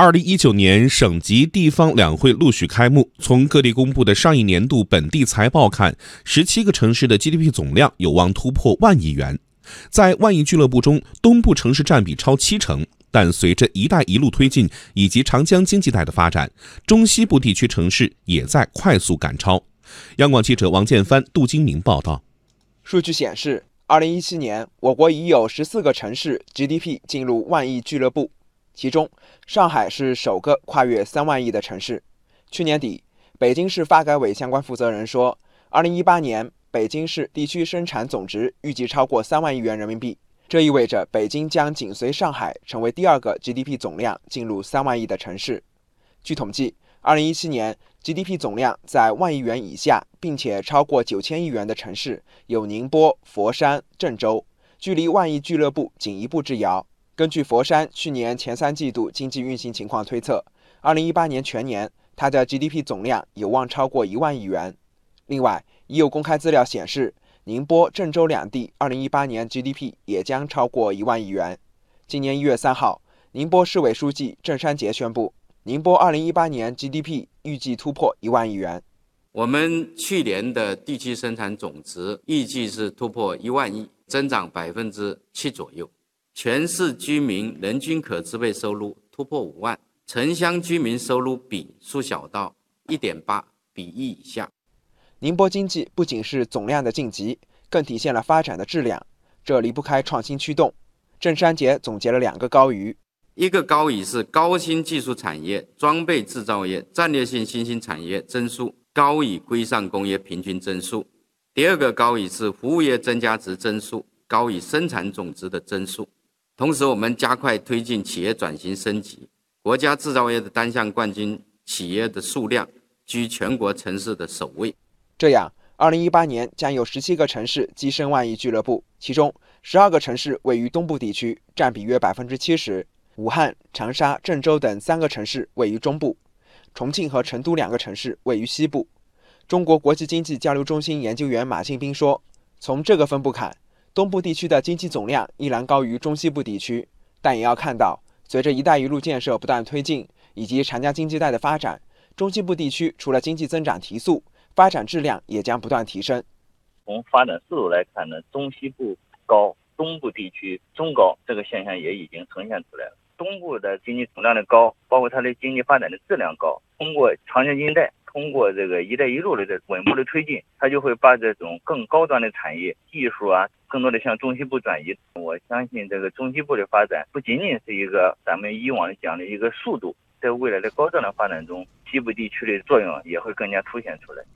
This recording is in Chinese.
二零一九年省级地方两会陆续开幕。从各地公布的上一年度本地财报看，十七个城市的 GDP 总量有望突破万亿元。在万亿俱乐部中，东部城市占比超七成。但随着“一带一路”推进以及长江经济带的发展，中西部地区城市也在快速赶超。央广记者王建帆、杜金明报道。数据显示，二零一七年我国已有十四个城市 GDP 进入万亿俱乐部。其中，上海是首个跨越三万亿的城市。去年底，北京市发改委相关负责人说，二零一八年北京市地区生产总值预计超过三万亿元人民币。这意味着北京将紧随上海，成为第二个 GDP 总量进入三万亿的城市。据统计，二零一七年 GDP 总量在万亿元以下，并且超过九千亿元的城市有宁波、佛山、郑州，距离万亿俱乐部仅一步之遥。根据佛山去年前三季度经济运行情况推测，二零一八年全年它的 GDP 总量有望超过一万亿元。另外，已有公开资料显示，宁波、郑州两地二零一八年 GDP 也将超过一万亿元。今年一月三号，宁波市委书记郑山杰宣布，宁波二零一八年 GDP 预计突破一万亿元。我们去年的地区生产总值预计是突破一万亿，增长百分之七左右。全市居民人均可支配收入突破五万，城乡居民收入比缩小到一点八比一以下。宁波经济不仅是总量的晋级，更体现了发展的质量，这离不开创新驱动。郑山杰总结了两个高于：一个高语是高新技术产业、装备制造业、战略性新兴产业增速高于规上工业平均增速；第二个高语是服务业增加值增速高于生产总值的增速。同时，我们加快推进企业转型升级，国家制造业的单项冠军企业的数量居全国城市的首位。这样，二零一八年将有十七个城市跻身万亿俱乐部，其中十二个城市位于东部地区，占比约百分之七十；武汉、长沙、郑州等三个城市位于中部，重庆和成都两个城市位于西部。中国国际经济交流中心研究员马庆斌说：“从这个分布看。”东部地区的经济总量依然高于中西部地区，但也要看到，随着“一带一路”建设不断推进，以及长江经济带的发展，中西部地区除了经济增长提速，发展质量也将不断提升。从发展速度来看呢，中西部高，东部地区中高，这个现象也已经呈现出来了。东部的经济总量的高，包括它的经济发展的质量高，通过长江经济带。通过这个“一带一路”的这稳步的推进，它就会把这种更高端的产业、技术啊，更多的向中西部转移。我相信这个中西部的发展不仅仅是一个咱们以往讲的一个速度，在未来的高质量发展中，西部地区的作用也会更加凸显出来。